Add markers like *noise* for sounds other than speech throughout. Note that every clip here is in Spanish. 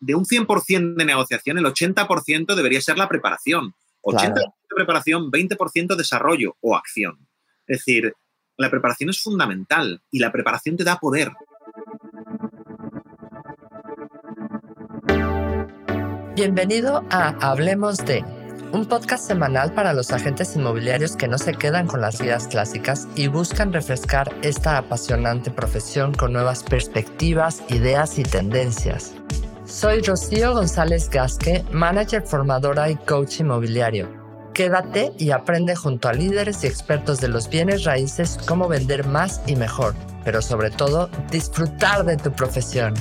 de un 100% de negociación, el 80% debería ser la preparación. 80% de preparación, 20% desarrollo o acción. Es decir, la preparación es fundamental y la preparación te da poder. Bienvenido a Hablemos de, un podcast semanal para los agentes inmobiliarios que no se quedan con las guías clásicas y buscan refrescar esta apasionante profesión con nuevas perspectivas, ideas y tendencias. Soy Rocío González Gasque, manager formadora y coach inmobiliario. Quédate y aprende junto a líderes y expertos de los bienes raíces cómo vender más y mejor, pero sobre todo disfrutar de tu profesión.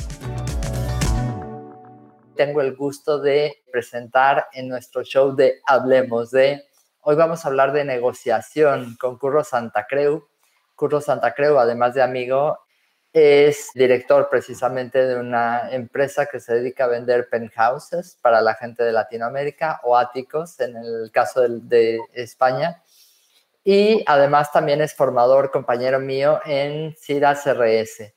Tengo el gusto de presentar en nuestro show de Hablemos de. Hoy vamos a hablar de negociación con Curro Santa Creu. Curro Santa Creu, además de amigo, es director precisamente de una empresa que se dedica a vender penthouses para la gente de Latinoamérica o áticos en el caso de, España. Y además también es formador, compañero mío en CIRA CRS.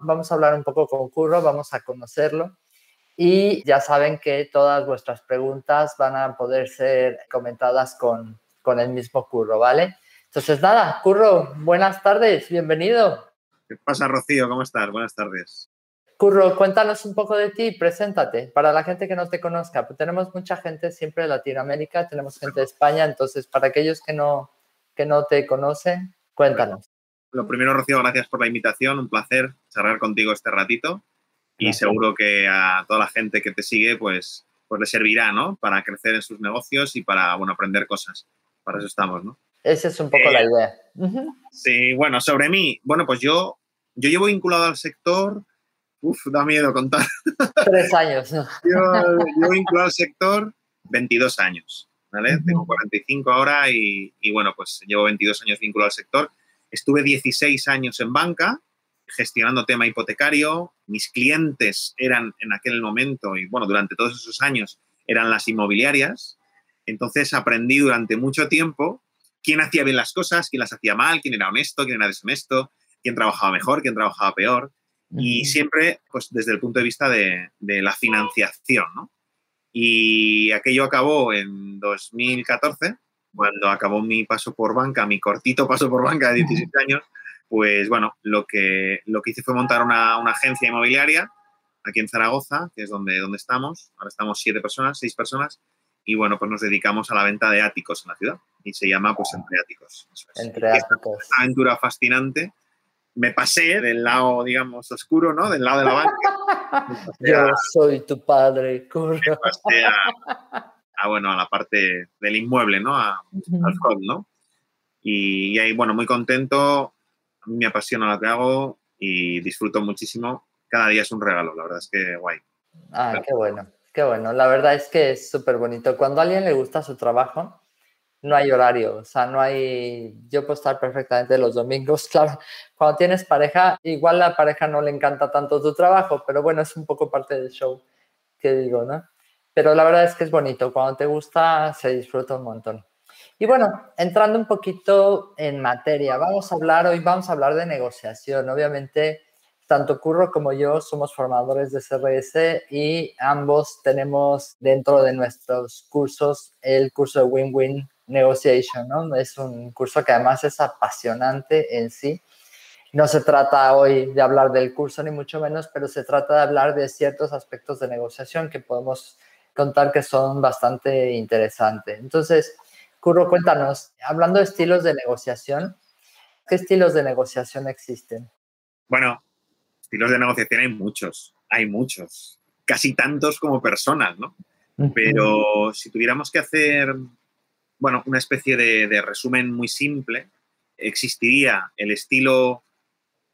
Vamos a hablar un poco con Curro, vamos a conocerlo. Y ya saben que todas vuestras preguntas van a poder ser comentadas con, con el mismo Curro, ¿vale? Entonces, nada, Curro, buenas tardes, bienvenido. ¿Qué pasa, Rocío? ¿Cómo estás? Buenas tardes. Curro, cuéntanos un poco de ti, preséntate, para la gente que no te conozca. Pues tenemos mucha gente siempre de Latinoamérica, tenemos gente de España, entonces para aquellos que no, que no te conocen, cuéntanos. Lo primero, Rocío, gracias por la invitación, un placer charlar contigo este ratito y seguro que a toda la gente que te sigue, pues, pues le servirá, ¿no? Para crecer en sus negocios y para, bueno, aprender cosas. Para eso estamos, ¿no? Esa es un poco la eh, idea. Sí, bueno, sobre mí, bueno, pues yo yo llevo vinculado al sector, uff, da miedo contar. *laughs* Tres años. *laughs* yo llevo vinculado al sector 22 años, ¿vale? Tengo 45 ahora y, y, bueno, pues llevo 22 años vinculado al sector. Estuve 16 años en banca gestionando tema hipotecario. Mis clientes eran en aquel momento y bueno, durante todos esos años eran las inmobiliarias. Entonces aprendí durante mucho tiempo quién hacía bien las cosas, quién las hacía mal, quién era honesto, quién era deshonesto, quién trabajaba mejor, quién trabajaba peor, y siempre pues, desde el punto de vista de, la financiación. ¿no? Y aquello acabó en 2014, cuando acabó mi paso por banca, mi cortito paso por banca de 17 años, pues bueno, lo que, lo que hice fue montar una, una, agencia inmobiliaria aquí en Zaragoza, que es donde, donde estamos. Ahora estamos siete personas, seis personas, y bueno, pues nos dedicamos a la venta de áticos en la ciudad y se llama pues Entre Áticos. Entre Áticos. una aventura fascinante me pasé del lado, digamos, oscuro, ¿no? Del lado de la banca. Yo soy tu padre, corro. Me pasé a, bueno, a la parte del inmueble, ¿no? Al front, ¿no? Y, ahí, bueno, muy contento. A mí me apasiona lo que hago y disfruto muchísimo. Cada día es un regalo, la verdad es que guay. Ah, qué bueno, qué bueno. La verdad es que es súper bonito. Cuando a alguien le gusta su trabajo, no hay horario, o sea, no hay, yo puedo estar perfectamente los domingos, *laughs* claro, cuando tienes pareja, igual la pareja no le encanta tanto tu trabajo, pero bueno, es un poco parte del show que digo, ¿no? Pero la verdad es que es bonito, cuando te gusta se disfruta un montón. Y bueno, entrando un poquito en materia, vamos a hablar hoy, vamos a hablar de negociación. Obviamente, tanto Curro como yo somos formadores de CRS y ambos tenemos dentro de nuestros cursos el curso de Win-Win Negotiation, ¿no? Es un curso que además es apasionante en sí. No se trata hoy de hablar del curso ni mucho menos, pero se trata de hablar de ciertos aspectos de negociación que podemos contar que son bastante interesantes. Entonces, Curro, cuéntanos, hablando de estilos de negociación, ¿qué estilos de negociación existen? Bueno, estilos de negociación hay muchos, hay muchos, casi tantos como personas, ¿no? Pero si tuviéramos que hacer bueno, una especie de, resumen muy simple. Existiría el estilo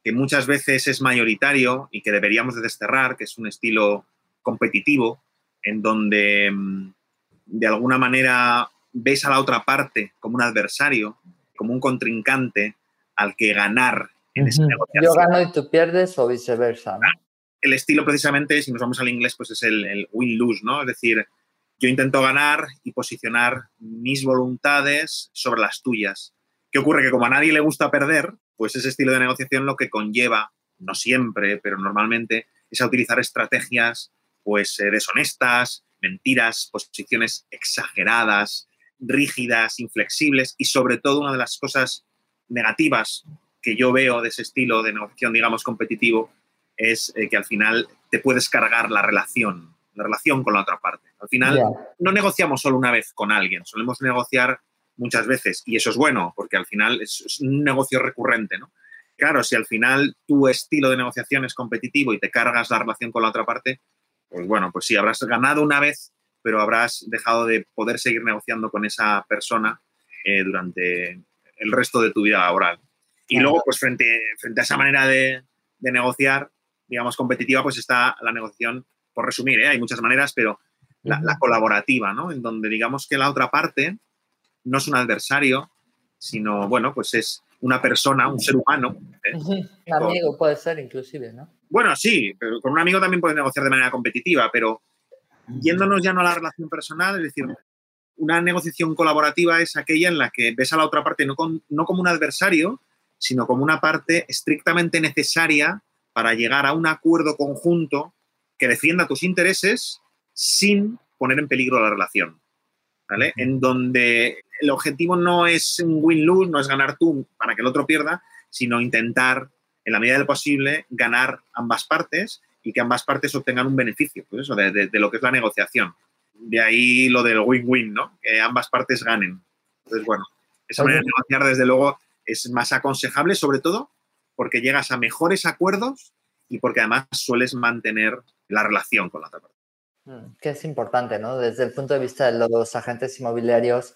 que muchas veces es mayoritario y que deberíamos de desterrar, que es un estilo competitivo, en donde mm, de alguna manera ves a la otra parte como un adversario, como un contrincante al que ganar en esa negociación. Yo gano y tú pierdes o viceversa. El estilo precisamente, si nos vamos al inglés, pues es el, el win-lose, ¿no? Es decir, yo intento ganar y posicionar mis voluntades sobre las tuyas. ¿Qué ocurre? Que como a nadie le gusta perder, pues ese estilo de negociación lo que conlleva, no siempre, pero normalmente, es a utilizar estrategias pues eh, deshonestas, mentiras, posiciones exageradas, rígidas, inflexibles y sobre todo una de las cosas negativas que yo veo de ese estilo de negociación, digamos, competitivo, es eh, que al final te puedes cargar la relación, la relación con la otra parte. Al final no negociamos solo una vez con alguien, solemos negociar muchas veces y eso es bueno porque al final es, un negocio recurrente, ¿no? Claro, si al final tu estilo de negociación es competitivo y te cargas la relación con la otra parte, pues bueno, pues sí, habrás ganado una vez, pero habrás dejado de poder seguir negociando con esa persona eh, durante el resto de tu vida laboral. Y luego, pues frente, frente a esa manera de, negociar, digamos, competitiva, pues está la negociación, por resumir, ¿eh? hay muchas maneras, pero la, colaborativa, ¿no? En donde digamos que la otra parte no es un adversario, sino, bueno, pues es una persona, un ser humano. ¿eh? Un amigo puede ser, inclusive, ¿no? Bueno, sí, pero con un amigo también puedes negociar de manera competitiva, pero yéndonos ya no a la relación personal, es decir, una negociación colaborativa es aquella en la que ves a la otra parte no, no como un adversario, sino como una parte estrictamente necesaria para llegar a un acuerdo conjunto que defienda tus intereses sin poner en peligro la relación. ¿vale? En donde el objetivo no es un win-lose, no es ganar tú para que el otro pierda, sino intentar, en la medida del posible, ganar ambas partes y que ambas partes obtengan un beneficio, pues eso, de, lo que es la negociación. De ahí lo del win-win, ¿no? Que ambas partes ganen. Entonces, bueno, esa manera de negociar, desde luego, es más aconsejable, sobre todo porque llegas a mejores acuerdos y porque además sueles mantener la relación con la otra parte. Mm, que es importante, ¿no? Desde el punto de vista de los agentes inmobiliarios,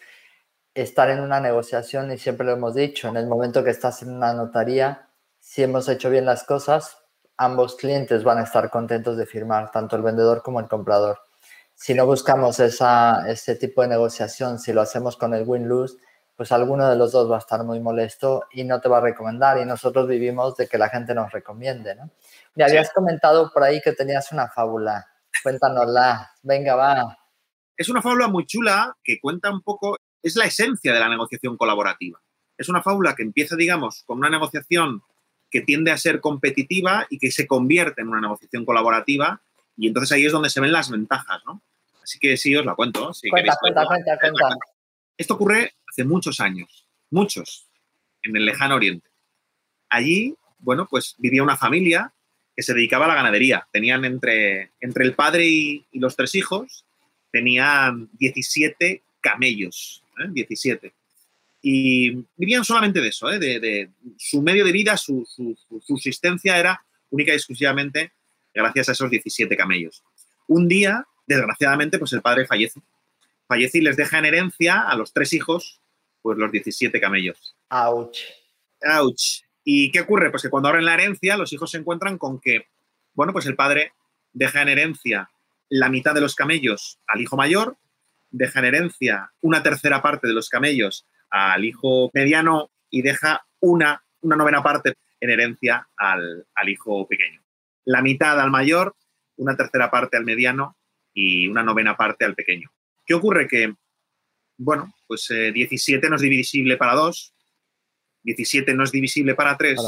estar en una negociación, y siempre lo hemos dicho, en el momento que estás en una notaría, si hemos hecho bien las cosas, ambos clientes van a estar contentos de firmar, tanto el vendedor como el comprador. Si no buscamos esa, ese tipo de negociación, si lo hacemos con el win-lose, pues alguno de los dos va a estar muy molesto y no te va a recomendar. Y nosotros vivimos de que la gente nos recomiende, ¿no? Me habías comentado por ahí que tenías una fábula. Cuéntanosla. Venga, va. Es una fábula muy chula que cuenta un poco, es la esencia de la negociación colaborativa. Es una fábula que empieza, digamos, con una negociación que tiende a ser competitiva y que se convierte en una negociación colaborativa y entonces ahí es donde se ven las ventajas, ¿no? Así que sí, os la cuento. cuenta, cuenta, cuenta, cuenta. Esto ocurre hace muchos años, muchos, en el lejano oriente. Allí, bueno, pues vivía una familia que se dedicaba a la ganadería. Tenían entre, entre el padre y, los tres hijos, tenían 17 camellos, 17. ¿eh? Y vivían solamente de eso, ¿eh? de, su medio de vida, su, su, subsistencia era única y exclusivamente gracias a esos 17 camellos. Un día, desgraciadamente, pues el padre fallece fallece y les deja en herencia a los tres hijos, pues los 17 camellos. Ouch. Ouch. ¿Y qué ocurre? Pues que cuando abren la herencia, los hijos se encuentran con que, bueno, pues el padre deja en herencia la mitad de los camellos al hijo mayor, deja en herencia una tercera parte de los camellos al hijo mediano y deja una, una novena parte en herencia al, al hijo pequeño. La mitad al mayor, una tercera parte al mediano y una novena parte al pequeño. ¿Qué ocurre? Que, bueno, pues 17 eh, no es divisible para 2, 17 no es divisible para 3,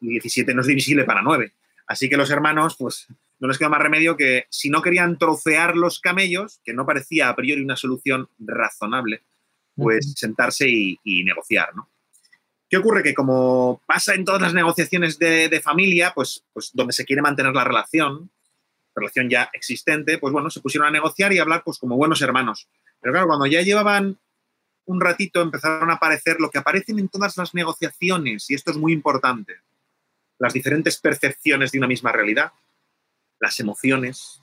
y 17 no es divisible para 9. Así que los hermanos, pues no les queda más remedio que si no querían trocear los camellos, que no parecía a priori una solución razonable, pues sentarse y, negociar, ¿no? ¿Qué ocurre? Que como pasa en todas las negociaciones de, de, familia, pues, pues donde se quiere mantener la relación, relación ya existente, pues bueno, se pusieron a negociar y a hablar pues como buenos hermanos. Pero claro, cuando ya llevaban un ratito empezaron a aparecer lo que aparecen en todas las negociaciones, y esto es muy importante, las diferentes percepciones de una misma realidad, las emociones,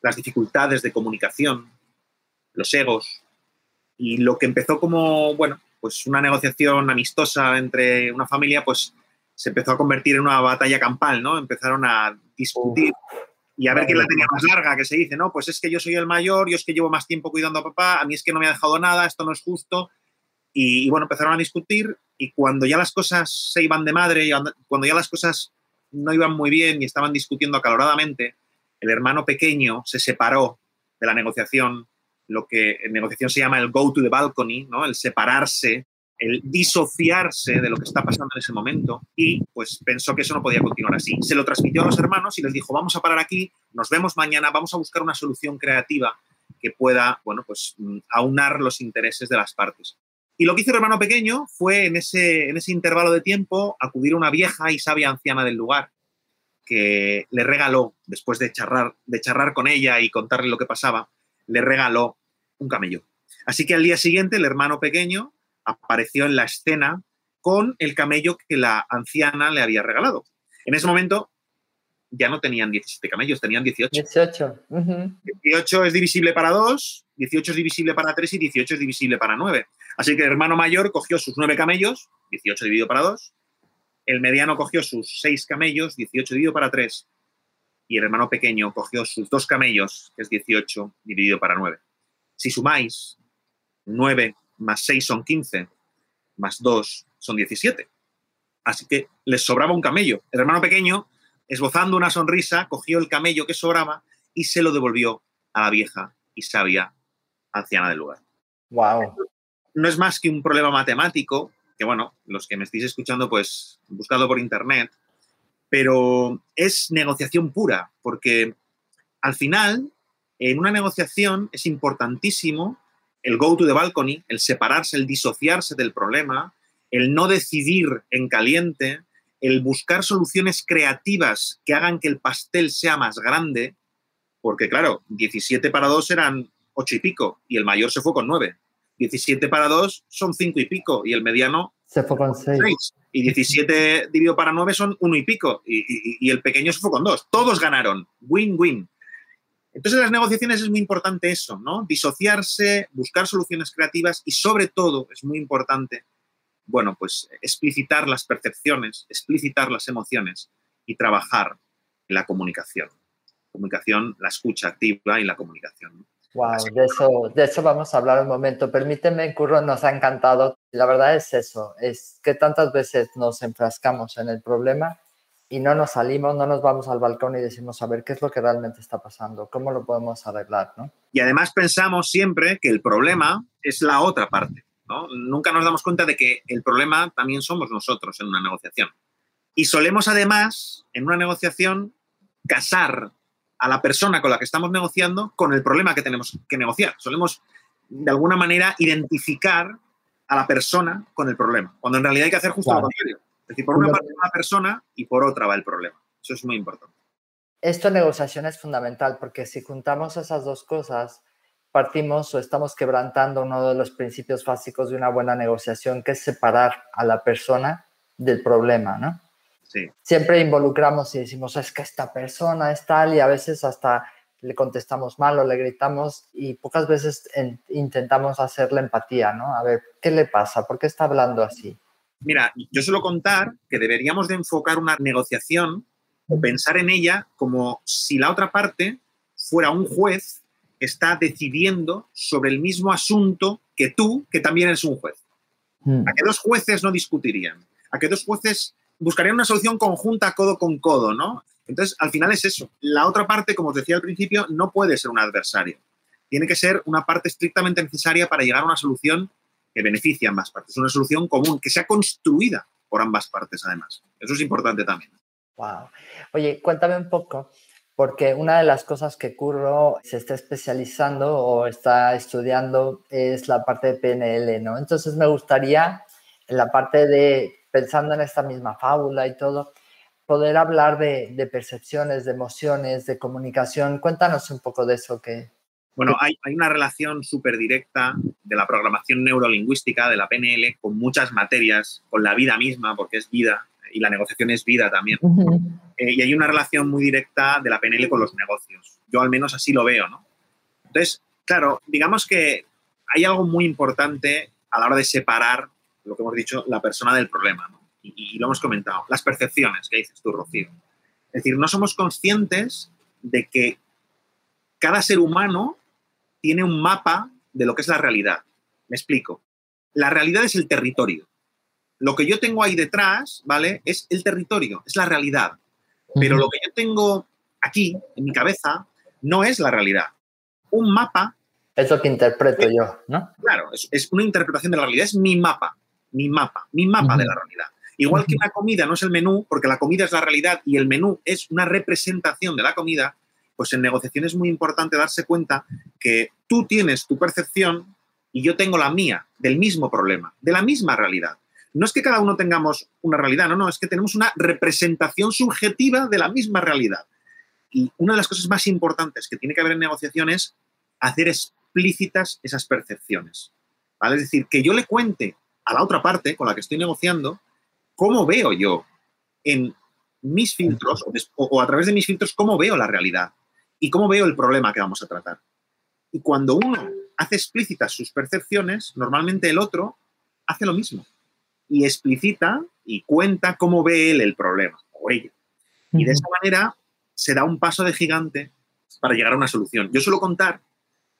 las dificultades de comunicación, los egos, y lo que empezó como, bueno, pues una negociación amistosa entre una familia, pues se empezó a convertir en una batalla campal, ¿no? Empezaron a discutir y a ver quién la tenía más larga, que se dice, no, pues es que yo soy el mayor, yo es que llevo más tiempo cuidando a papá, a mí es que no me ha dejado nada, esto no es justo. Y, bueno, empezaron a discutir y cuando ya las cosas se iban de madre, y cuando ya las cosas no iban muy bien y estaban discutiendo acaloradamente, el hermano pequeño se separó de la negociación, lo que en negociación se llama el go to the balcony, ¿no? el separarse el disociarse de lo que está pasando en ese momento y pues pensó que eso no podía continuar así. Se lo transmitió a los hermanos y les dijo, vamos a parar aquí, nos vemos mañana, vamos a buscar una solución creativa que pueda, bueno, pues mm, aunar los intereses de las partes. Y lo que hizo el hermano pequeño fue en ese, en ese intervalo de tiempo acudir a una vieja y sabia anciana del lugar que le regaló, después de charrar, de charrar con ella y contarle lo que pasaba, le regaló un camello. Así que al día siguiente el hermano pequeño apareció en la escena con el camello que la anciana le había regalado. En ese momento ya no tenían 17 camellos, tenían 18. 18. 18 es divisible para 2, 18 es divisible para 3 y 18 es divisible para 9. Así que el hermano mayor cogió sus 9 camellos, 18 dividido para 2, el mediano cogió sus 6 camellos, 18 dividido para 3, y el hermano pequeño cogió sus 2 camellos, que es 18 dividido para 9. Si sumáis 9 más 6 son 15, más 2 son 17. Así que les sobraba un camello. El hermano pequeño, esbozando una sonrisa, cogió el camello que sobraba y se lo devolvió a la vieja y sabia anciana del lugar. Wow. No es más que un problema matemático, que bueno, los que me estéis escuchando, pues buscado por internet, pero es negociación pura, porque al final, en una negociación es importantísimo el go to the balcony, el separarse, el disociarse del problema, el no decidir en caliente, el buscar soluciones creativas que hagan que el pastel sea más grande, porque claro, 17 para 2 eran 8 y pico y el mayor se fue con 9. 17 para 2 son 5 y pico y el mediano se fue con 6. Y 17 dividido para 9 son 1 y pico y, y, y el pequeño se fue con 2. Todos ganaron. Win-win. Entonces, en las negociaciones es muy importante eso, ¿no? Disociarse, buscar soluciones creativas y, sobre todo, es muy importante, bueno, pues explicitar las percepciones, explicitar las emociones y trabajar en la comunicación. Comunicación, la escucha activa y la comunicación. Wow, de eso, de eso vamos a hablar un momento. Permíteme, Curro, nos ha encantado. La verdad es eso, es que tantas veces nos enfrascamos en el problema y no nos salimos, no nos vamos al balcón y decimos, a ver, ¿qué es lo que realmente está pasando? ¿Cómo lo podemos arreglar? ¿no? Y además pensamos siempre que el problema es la otra parte. ¿no? Nunca nos damos cuenta de que el problema también somos nosotros en una negociación. Y solemos además, en una negociación, casar a la persona con la que estamos negociando con el problema que tenemos que negociar. Solemos, de alguna manera, identificar a la persona con el problema, cuando en realidad hay que hacer justo claro. lo contrario. Es decir, por una parte va la persona y por otra va el problema. Eso es muy importante. Esto en negociación es fundamental porque si juntamos esas dos cosas, partimos o estamos quebrantando uno de los principios básicos de una buena negociación, que es separar a la persona del problema, ¿no? Sí. Siempre involucramos y decimos, es que esta persona es tal y a veces hasta le contestamos mal o le gritamos y pocas veces en, intentamos hacer la empatía, ¿no? A ver, ¿qué le pasa? ¿Por qué está hablando así? Mira, yo suelo contar que deberíamos de enfocar una negociación o pensar en ella como si la otra parte fuera un juez que está decidiendo sobre el mismo asunto que tú, que también eres un juez. Mm. ¿A qué dos jueces no discutirían? ¿A qué dos jueces buscarían una solución conjunta codo con codo, no? Entonces, al final es eso. La otra parte, como os decía al principio, no puede ser un adversario. Tiene que ser una parte estrictamente necesaria para llegar a una solución que beneficie a ambas partes. Una solución común, que sea construida por ambas partes, además. Eso es importante también. Wow. Oye, cuéntame un poco, porque una de las cosas que Curro se está especializando o está estudiando es la parte de PNL, ¿no? Entonces me gustaría, en la parte de, pensando en esta misma fábula y todo, poder hablar de, de percepciones, de emociones, de comunicación. Cuéntanos un poco de eso que, bueno, hay, hay, una relación súper directa de la programación neurolingüística, de la PNL, con muchas materias, con la vida misma, porque es vida, y la negociación es vida también. Uh -huh. eh, y hay una relación muy directa de la PNL con los negocios. Yo al menos así lo veo, ¿no? Entonces, claro, digamos que hay algo muy importante a la hora de separar, lo que hemos dicho, la persona del problema, ¿no? Y, y lo hemos comentado, las percepciones que dices tú, Rocío. Es decir, no somos conscientes de que cada ser humano tiene un mapa de lo que es la realidad. Me explico. La realidad es el territorio. Lo que yo tengo ahí detrás, ¿vale? Es el territorio, es la realidad. Pero lo que yo tengo aquí, en mi cabeza, no es la realidad. Un mapa... Es lo que interpreto es, yo, ¿no? Claro, es, es, una interpretación de la realidad, es mi mapa. mi mapa, mi mapa de la realidad. Igual que una comida no es el menú, porque la comida es la realidad y el menú es una representación de la comida, pues en negociación es muy importante darse cuenta que tú tienes tu percepción y yo tengo la mía del mismo problema, de la misma realidad. No es que cada uno tengamos una realidad, no, no, es que tenemos una representación subjetiva de la misma realidad. Y una de las cosas más importantes que tiene que haber en negociación es hacer explícitas esas percepciones. ¿vale? Es decir, que yo le cuente a la otra parte con la que estoy negociando cómo veo yo en mis filtros o, a través de mis filtros cómo veo la realidad y cómo veo el problema que vamos a tratar. Y cuando uno hace explícitas sus percepciones, normalmente el otro hace lo mismo y explicita y cuenta cómo ve él el problema o ella. Y de esa manera se da un paso de gigante para llegar a una solución. Yo suelo contar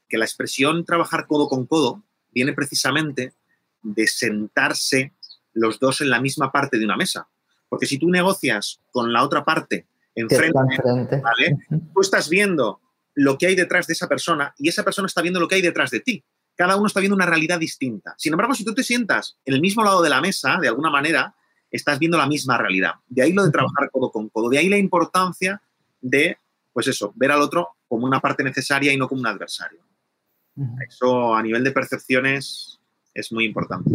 que la expresión trabajar codo con codo viene precisamente de sentarse los dos en la misma parte de una mesa. Porque si tú negocias con la otra parte enfrente, ¿vale? tú estás viendo lo que hay detrás de esa persona y esa persona está viendo lo que hay detrás de ti. Cada uno está viendo una realidad distinta. Sin embargo, si tú te sientas en el mismo lado de la mesa, de alguna manera, estás viendo la misma realidad. De ahí lo de trabajar codo con codo. De ahí la importancia de, pues eso, ver al otro como una parte necesaria y no como un adversario. Eso a nivel de percepciones es muy importante.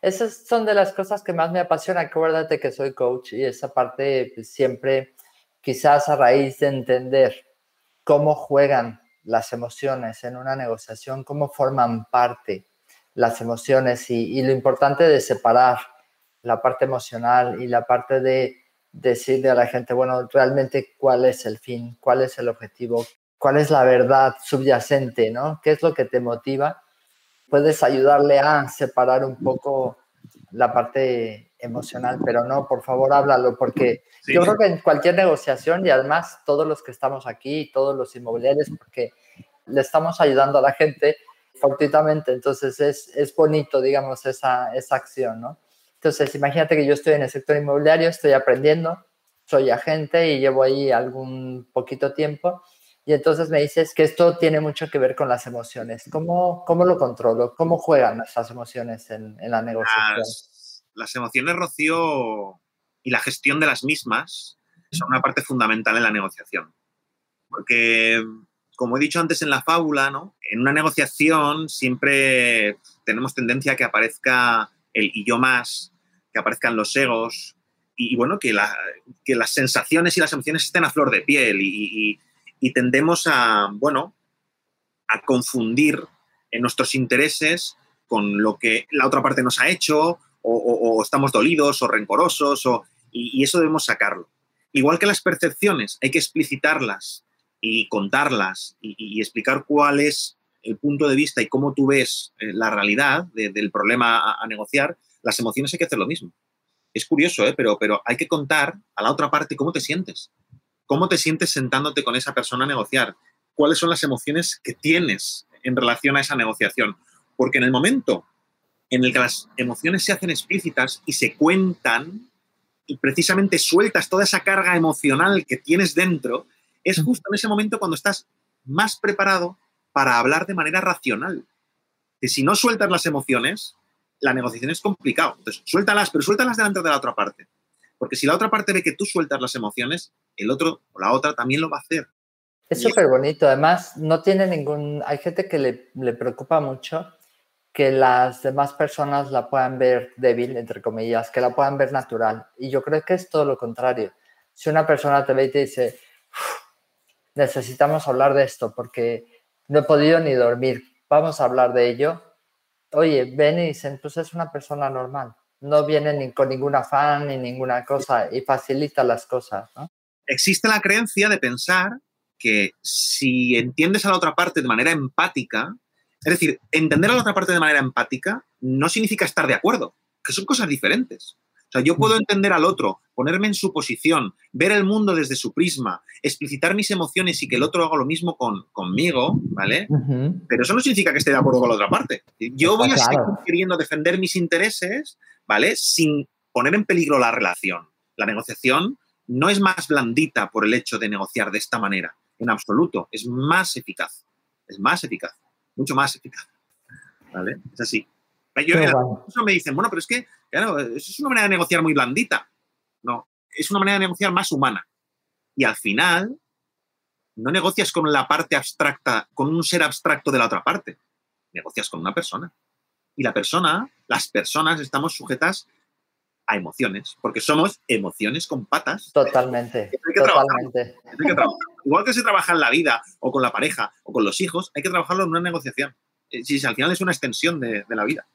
Esas son de las cosas que más me apasiona. Acuérdate que soy coach y esa parte pues, siempre, quizás a raíz de entender cómo juegan las emociones en una negociación, cómo forman parte las emociones y, lo importante de separar la parte emocional y la parte de decirle a la gente, bueno, realmente cuál es el fin, cuál es el objetivo, cuál es la verdad subyacente, ¿no? ¿Qué es lo que te motiva? Puedes ayudarle a separar un poco la parte emocional, pero no, por favor, háblalo, porque yo creo que en cualquier negociación y además todos los que estamos aquí, todos los inmobiliarios, porque le estamos ayudando a la gente fortuitamente, entonces es, es bonito, digamos, esa, esa acción, ¿no? Entonces, imagínate que yo estoy en el sector inmobiliario, estoy aprendiendo, soy agente y llevo ahí algún poquito tiempo y entonces me dices que esto tiene mucho que ver con las emociones. ¿Cómo, cómo lo controlo? ¿Cómo juegan esas emociones en, en la negociación? Las, emociones, Rocío, y la gestión de las mismas son una parte fundamental en la negociación. Porque, como he dicho antes en la fábula, ¿no? en una negociación siempre tenemos tendencia a que aparezca el y yo más, que aparezcan los egos, y, bueno, que, la, que, las sensaciones y las emociones estén a flor de piel y, tendemos a, bueno, a confundir en nuestros intereses con lo que la otra parte nos ha hecho o, estamos dolidos o rencorosos o, y, eso debemos sacarlo. Igual que las percepciones, hay que explicitarlas y contarlas y, explicar cuál es el punto de vista y cómo tú ves eh, la realidad del problema a, negociar, las emociones hay que hacer lo mismo. Es curioso, ¿eh? pero, pero hay que contar a la otra parte cómo te sientes. ¿Cómo te sientes sentándote con esa persona a negociar? ¿Cuáles son las emociones que tienes en relación a esa negociación? Porque en el momento en el que las emociones se hacen explícitas y se cuentan y precisamente sueltas toda esa carga emocional que tienes dentro, es justo en ese momento cuando estás más preparado para hablar de manera racional. Que si no sueltas las emociones, la negociación es complicado. Entonces, suéltalas, pero suéltalas delante de la otra parte. Porque si la otra parte ve que tú sueltas las emociones, el otro o la otra también lo va a hacer. Es súper bonito. Además, no tiene ningún... Hay gente que le, le, preocupa mucho que las demás personas la puedan ver débil, entre comillas, que la puedan ver natural. Y yo creo que es todo lo contrario. Si una persona te ve y te dice, necesitamos hablar de esto porque no he podido ni dormir, vamos a hablar de ello. Oye, ven y dicen, pues es una persona normal no viene ni con ningún afán ni ninguna cosa y facilita las cosas. Existe la creencia de pensar que si entiendes a la otra parte de manera empática, es decir, entender a la otra parte de manera empática no significa estar de acuerdo, que son cosas diferentes. O sea, yo puedo entender al otro, ponerme en su posición, ver el mundo desde su prisma, explicitar mis emociones y que el otro haga lo mismo con, conmigo, ¿vale? Pero eso no significa que esté de acuerdo con la otra parte. Yo voy a seguir queriendo defender mis intereses, ¿vale? Sin poner en peligro la relación. La negociación no es más blandita por el hecho de negociar de esta manera, en absoluto, es más eficaz, es más eficaz, mucho más eficaz. ¿Vale? Es así. Yo, me dicen, bueno, pero es que, claro, es una manera de negociar muy blandita. No, es una manera de negociar más humana. Y al final, no negocias con la parte abstracta, con un ser abstracto de la otra parte. Negocias con una persona. Y la persona, las personas estamos sujetas a emociones, porque somos emociones con patas. Totalmente. totalmente. Igual que se trabaja en la vida, o con la pareja, o con los hijos, hay que trabajarlo en una negociación. Eh, si al final es una extensión de, la vida.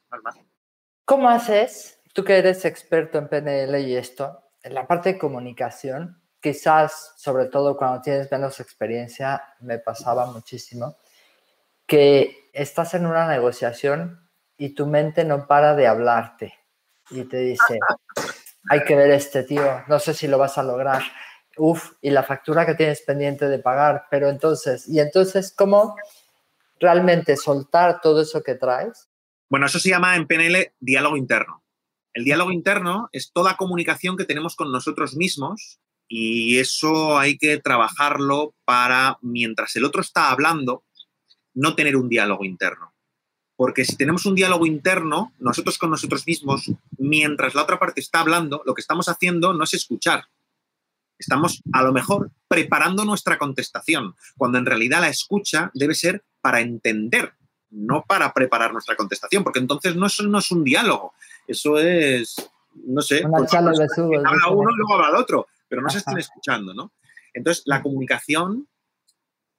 ¿Cómo haces, tú que eres experto en PNL y esto, en la parte de comunicación, quizás, sobre todo cuando tienes menos experiencia, me pasaba muchísimo, que estás en una negociación y tu mente no para de hablarte y te dice, hay que ver este tío, no sé si lo vas a lograr, uf, y la factura que tienes pendiente de pagar, pero entonces, y entonces, ¿cómo realmente soltar todo eso que traes? Bueno, eso se llama en PNL diálogo interno. El diálogo interno es toda comunicación que tenemos con nosotros mismos y eso hay que trabajarlo para, mientras el otro está hablando, no tener un diálogo interno. Porque si tenemos un diálogo interno, nosotros con nosotros mismos, mientras la otra parte está hablando, lo que estamos haciendo no es escuchar. Estamos, a lo mejor, preparando nuestra contestación, cuando en realidad la escucha debe ser para entender, no para preparar nuestra contestación, porque entonces no, eso no es un diálogo, eso es, no sé, pues, habla uno y luego habla el otro, pero no se están escuchando, ¿no? Entonces, la comunicación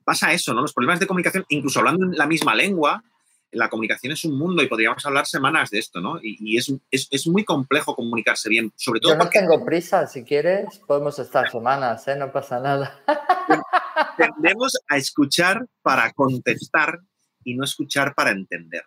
pasa eso, ¿no? Los problemas de comunicación, incluso hablando en la misma lengua, la comunicación es un mundo y podríamos hablar semanas de esto, ¿no? Y, es, muy complejo comunicarse bien, sobre todo Yo no tengo prisa, si quieres podemos estar semanas, ¿eh? No pasa nada. *laughs* Tendemos a escuchar para contestar y no escuchar para entender.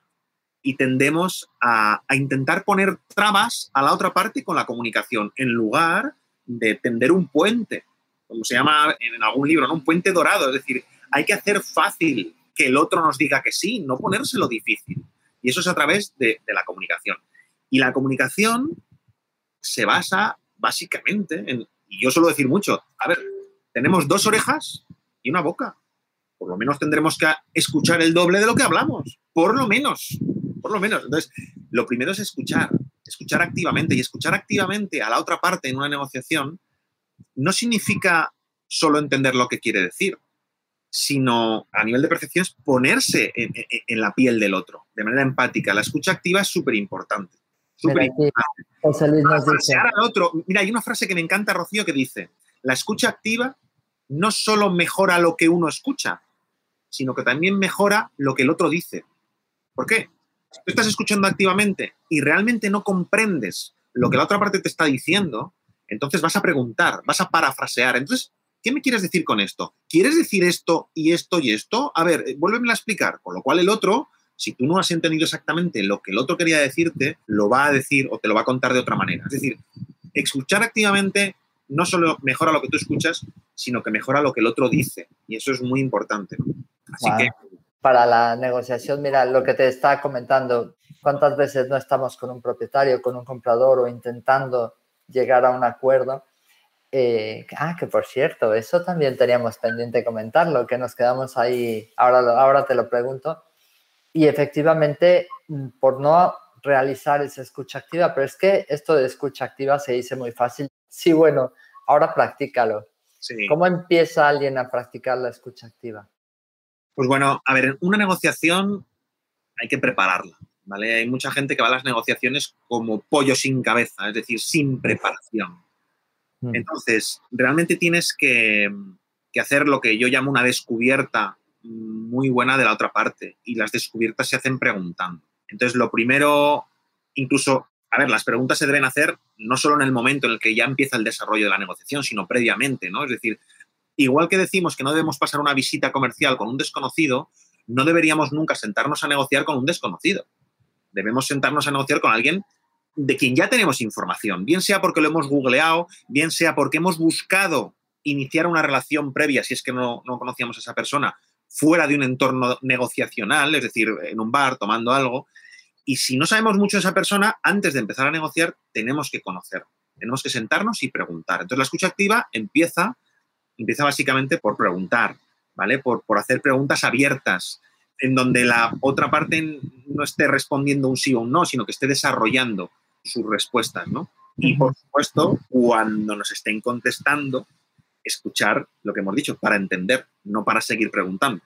Y tendemos a, a intentar poner trabas a la otra parte con la comunicación, en lugar de tender un puente, como se llama en algún libro, ¿no? Un puente dorado, es decir, hay que hacer fácil que el otro nos diga que sí, no ponérselo difícil. Y eso es a través de, la comunicación. Y la comunicación se basa básicamente en, y yo suelo decir mucho, a ver, tenemos dos orejas y una boca. Por lo menos tendremos que escuchar el doble de lo que hablamos. Por lo menos. Por lo menos. Entonces, lo primero es escuchar, escuchar activamente. Y escuchar activamente a la otra parte en una negociación no significa solo entender lo que quiere decir sino a nivel de percepción es ponerse en, la piel del otro, de manera empática. La escucha activa es súper importante. Súper importante. al otro. Mira, hay una frase que me encanta, Rocío, que dice, la escucha activa no solo mejora lo que uno escucha, sino que también mejora lo que el otro dice. ¿Por qué? Si tú estás escuchando activamente y realmente no comprendes lo que la otra parte te está diciendo, entonces vas a preguntar, vas a parafrasear. Entonces, ¿qué me quieres decir con esto? ¿Quieres decir esto y esto y esto? A ver, eh, vuélveme a explicar. Con lo cual el otro, si tú no has entendido exactamente lo que el otro quería decirte, lo va a decir o te lo va a contar de otra manera. Es decir, escuchar activamente no solo mejora lo que tú escuchas, sino que mejora lo que el otro dice. Y eso es muy importante. Así que... Para la negociación, mira, lo que te está comentando, ¿cuántas veces no estamos con un propietario, con un comprador o intentando llegar a un acuerdo? Eh, ah, que por cierto, eso también teníamos pendiente comentarlo, que nos quedamos ahí, ahora, ahora te lo pregunto. Y efectivamente, mm, por no realizar esa escucha activa, pero es que esto de escucha activa se dice muy fácil. Sí, bueno, ahora practícalo. ¿Cómo empieza alguien a practicar la escucha activa? Pues bueno, a ver, una negociación hay que prepararla, ¿vale? Hay mucha gente que va a las negociaciones como pollo sin cabeza, es decir, sin preparación. Mm. Entonces, realmente tienes que, hacer lo que yo llamo una descubierta muy buena de la otra parte y las descubiertas se hacen preguntando. Entonces, lo primero, incluso, a ver, las preguntas se deben hacer no solo en el momento en el que ya empieza el desarrollo de la negociación, sino previamente, ¿no? Es decir, igual que decimos que no debemos pasar una visita comercial con un desconocido, no deberíamos nunca sentarnos a negociar con un desconocido. Debemos sentarnos a negociar con alguien de quien ya tenemos información, bien sea porque lo hemos googleado, bien sea porque hemos buscado iniciar una relación previa, si es que no, conocíamos a esa persona, fuera de un entorno negociacional, es decir, en un bar, tomando algo. Y si no sabemos mucho de esa persona, antes de empezar a negociar, tenemos que conocer, tenemos que sentarnos y preguntar. Entonces, la escucha activa empieza, empieza básicamente por preguntar, ¿vale? Por, por hacer preguntas abiertas, en donde la otra parte no esté respondiendo un sí o un no, sino que esté desarrollando sus respuestas, ¿no? Y por supuesto, cuando nos estén contestando, escuchar lo que hemos dicho para entender, no para seguir preguntando.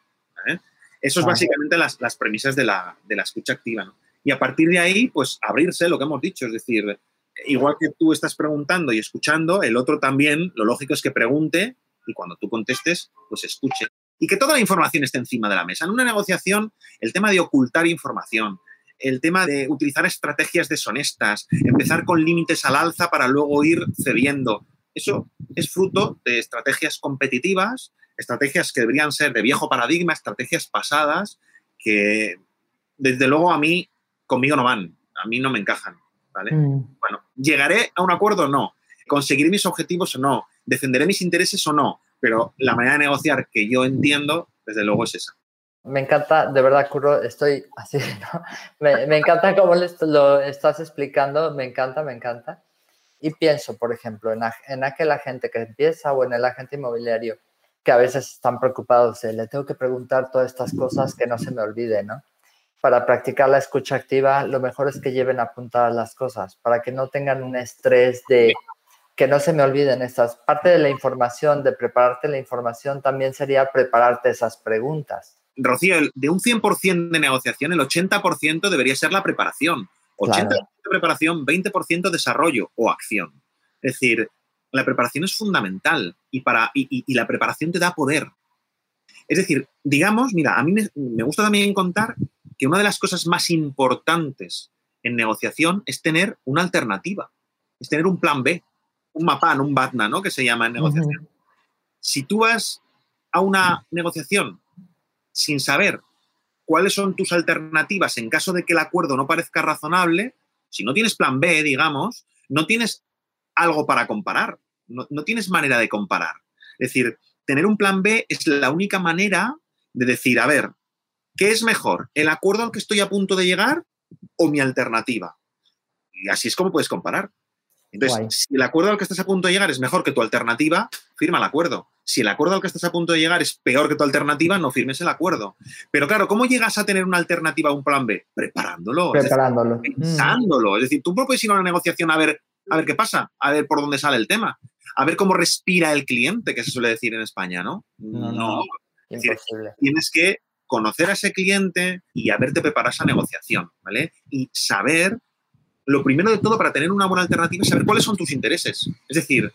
Eso es básicamente las, las premisas de la, de la, escucha activa. ¿no? Y a partir de ahí, pues abrirse lo que hemos dicho, es decir, igual que tú estás preguntando y escuchando, el otro también, lo lógico es que pregunte y cuando tú contestes, pues escuche. Y que toda la información esté encima de la mesa. En una negociación, el tema de ocultar información, el tema de utilizar estrategias deshonestas, empezar con límites al alza para luego ir cediendo, eso es fruto de estrategias competitivas, estrategias que deberían ser de viejo paradigma, estrategias pasadas que desde luego a mí conmigo no van, a mí no me encajan. ¿vale? Mm. Bueno, ¿llegaré a un acuerdo? No. ¿Conseguiré mis objetivos o no? ¿Defenderé mis intereses o no? Pero la manera de negociar que yo entiendo, desde luego, es esa. Me encanta, de verdad, Curro, estoy así. *laughs* Me, encanta cómo lo estás explicando, me encanta, me encanta. Y pienso, por ejemplo, en, en aquel agente que empieza o en el agente inmobiliario, que a veces están preocupados le tengo que preguntar todas estas cosas que no se me olvide, ¿no? Para practicar la escucha activa, lo mejor es que lleven apuntadas las cosas, para que no tengan un estrés de que no se me olviden estas. Parte de la información, de prepararte la información, también sería prepararte esas preguntas. Rocío, de un 100% de negociación, el 80% debería ser la preparación. 80% de preparación, 20% desarrollo o acción. Es decir, la preparación es fundamental y, para, y, la preparación te da poder. Es decir, digamos, mira, a mí me, gusta también contar que una de las cosas más importantes en negociación es tener una alternativa, es tener un plan B, un MAPAN, un BATNA, ¿no? Que se llama en negociación. Si tú vas a una negociación sin saber cuáles son tus alternativas en caso de que el acuerdo no parezca razonable, si no tienes plan B, digamos, no tienes algo para comparar, no, tienes manera de comparar. Es decir, tener un plan B es la única manera de decir, a ver, ¿qué es mejor? ¿El acuerdo al que estoy a punto de llegar o mi alternativa? Y así es como puedes comparar. Entonces, si el acuerdo al que estás a punto de llegar es mejor que tu alternativa, firma el acuerdo. Si el acuerdo al que estás a punto de llegar es peor que tu alternativa, no firmes el acuerdo. Pero claro, ¿cómo llegas a tener una alternativa a un plan B? Preparándolo. Preparándolo. pensándolo. Es decir, tú puedes ir a una negociación a ver, a ver qué pasa, a ver por dónde sale el tema, a ver cómo respira el cliente, que se suele decir en España, ¿no? No. Imposible. tienes que conocer a ese cliente y haberte preparado esa negociación, ¿vale? Y saber lo primero de todo para tener una buena alternativa es saber cuáles son tus intereses. Es decir,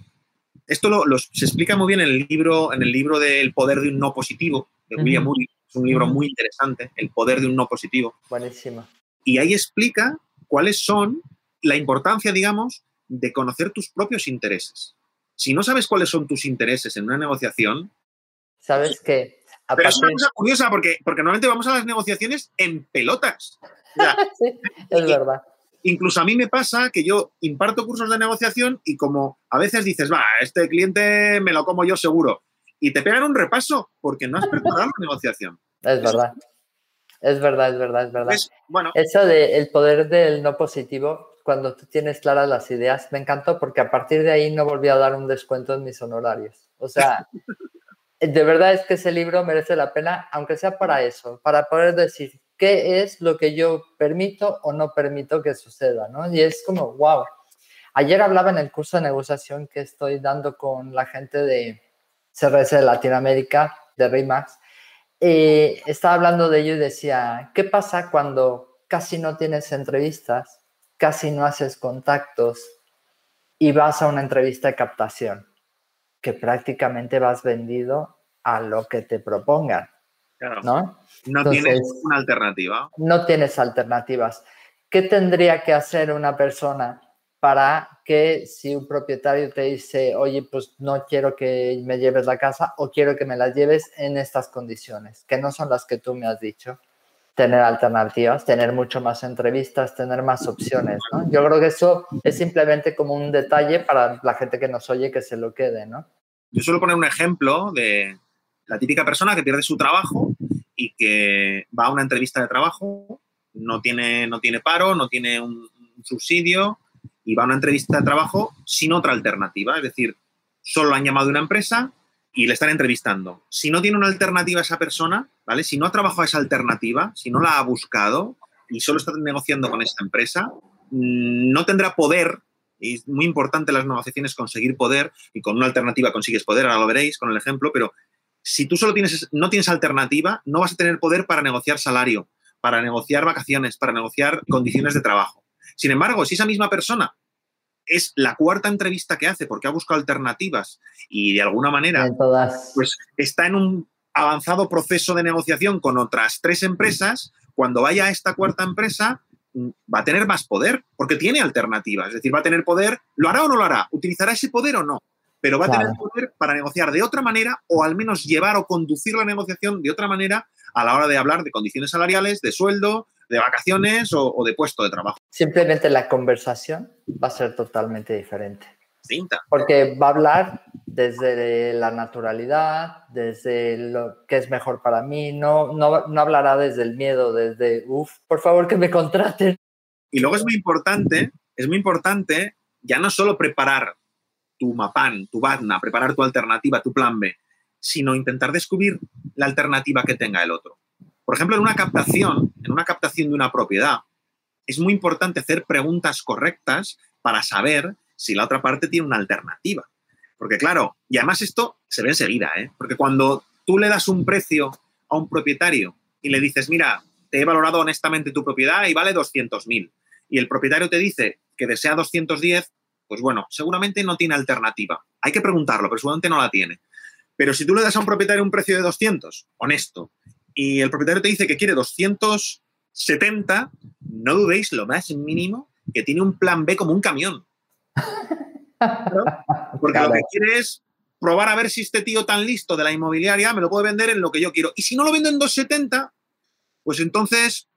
esto lo, se explica muy bien en el libro, en el libro del poder de un no positivo, de William Murray. Es un libro muy interesante, El poder de un no positivo. Buenísimo. Y ahí explica cuáles son la importancia, digamos, de conocer tus propios intereses. Si no sabes cuáles son tus intereses en una negociación... Sabes que... Pero es una cosa curiosa porque, porque normalmente vamos a las negociaciones en pelotas. *laughs* sí, es verdad incluso a mí me pasa que yo imparto cursos de negociación y como a veces dices, va, este cliente me lo como yo seguro, y te pegan un repaso porque no has preparado la negociación. Es verdad. Es verdad, es verdad, es verdad. bueno. Eso del poder del no positivo, cuando tú tienes claras las ideas, me encantó porque a partir de ahí no volví a dar un descuento en mis honorarios. O sea, *laughs* de verdad es que ese libro merece la pena, aunque sea para eso, para poder decir, qué es lo que yo permito o no permito que suceda, ¿no? Y es como, wow. Ayer hablaba en el curso de negociación que estoy dando con la gente de CRS de Latinoamérica, de RIMAX, y estaba hablando de ello y decía, ¿qué pasa cuando casi no tienes entrevistas, casi no haces contactos y vas a una entrevista de captación? Que prácticamente vas vendido a lo que te propongan. ¿No? No tienes una alternativa. No tienes alternativas. ¿Qué tendría que hacer una persona para que si un propietario te dice, oye, pues no quiero que me lleves la casa o quiero que me la lleves en estas condiciones, que no son las que tú me has dicho? Tener alternativas, tener mucho más entrevistas, tener más opciones, ¿no? Yo creo que eso es simplemente como un detalle para la gente que nos oye que se lo quede, ¿no? Yo suelo poner un ejemplo de, la típica persona que pierde su trabajo y que va a una entrevista de trabajo, no tiene, no tiene paro, no tiene un, subsidio y va a una entrevista de trabajo sin otra alternativa. Es decir, solo han llamado de una empresa y le están entrevistando. Si no tiene una alternativa esa persona, ¿vale? Si no ha trabajado esa alternativa, si no la ha buscado y solo está negociando con esta empresa, mm, no tendrá poder. Y es muy importante las negociaciones conseguir poder y con una alternativa consigues poder, ahora lo veréis con el ejemplo, pero si tú solo tienes, no tienes alternativa, no vas a tener poder para negociar salario, para negociar vacaciones, para negociar condiciones de trabajo. Sin embargo, si esa misma persona es la cuarta entrevista que hace porque ha buscado alternativas y de alguna manera pues está en un avanzado proceso de negociación con otras tres empresas, cuando vaya a esta cuarta empresa mm, va a tener más poder porque tiene alternativas, es decir, va a tener poder, ¿lo hará o no lo hará? ¿Utilizará ese poder o no? Pero va a tener poder para negociar de otra manera o al menos llevar o conducir la negociación de otra manera a la hora de hablar de condiciones salariales, de sueldo, de vacaciones o, de puesto de trabajo. Simplemente la conversación va a ser totalmente diferente. Distinta. Porque va a hablar desde la naturalidad, desde lo que es mejor para mí, no, no, no hablará desde el miedo, desde, uff, por favor que me contraten. Y luego es muy importante, es muy importante ya no solo preparar tu MAPAN, tu BADNA, preparar tu alternativa, tu plan B, sino intentar descubrir la alternativa que tenga el otro. Por ejemplo, en una captación, en una captación de una propiedad, es muy importante hacer preguntas correctas para saber si la otra parte tiene una alternativa. Porque claro, y además esto se ve enseguida, ¿eh? porque cuando tú le das un precio a un propietario y le dices, mira, te he valorado honestamente tu propiedad y vale 200.000, y el propietario te dice que desea 210, pues bueno, seguramente no tiene alternativa. Hay que preguntarlo, pero seguramente no la tiene. Pero si tú le das a un propietario un precio de 200, honesto, y el propietario te dice que quiere 270, no dudéis lo más mínimo que tiene un plan B como un camión. *laughs* Porque lo que quiere es probar a ver si este tío tan listo de la inmobiliaria me lo puede vender en lo que yo quiero. Y si no lo vendo en 270, pues entonces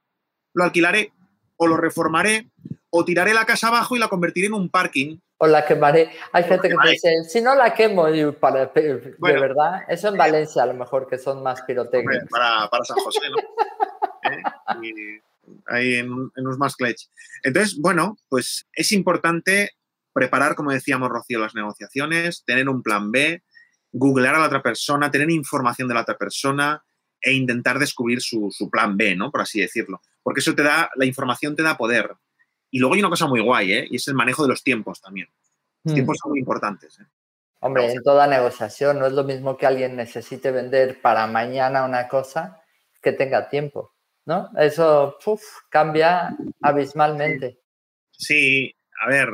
lo alquilaré o lo reformaré o tiraré la casa abajo y la convertiré en un parking o la quemaré. Hay gente que dice, si no la quemo, para, de verdad, eso en Valencia a lo mejor que son más pirotécnicos. Para, para, San José, ¿no? *laughs* ¿Eh? ahí en, en unos más clutch. Entonces, bueno, pues es importante preparar, como decíamos, Rocío, las negociaciones, tener un plan B, googlear a la otra persona, tener información de la otra persona e intentar descubrir su, su plan B, ¿no? Por así decirlo. Porque eso te da, la información te da poder. Y luego hay una cosa muy guay, ¿eh? Y es el manejo de los tiempos también. Los hmm. tiempos son muy importantes. ¿eh? Hombre, en toda negociación no es lo mismo que alguien necesite vender para mañana una cosa que tenga tiempo, ¿no? Eso cambia abismalmente. Sí, a ver,